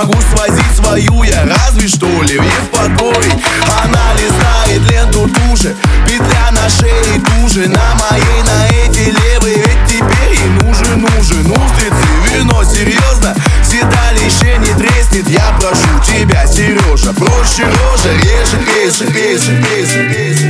смогу свозить свою я. Разве что ли в покой Она листает ленту туже, петля на шее туже. На моей, на эти левые, ведь теперь ей нужен нужен Устрицы, вино, серьезно, седалище не треснет. Я прошу тебя, Сережа, проще рожа, режет, бесит, бесит, бесит, бесит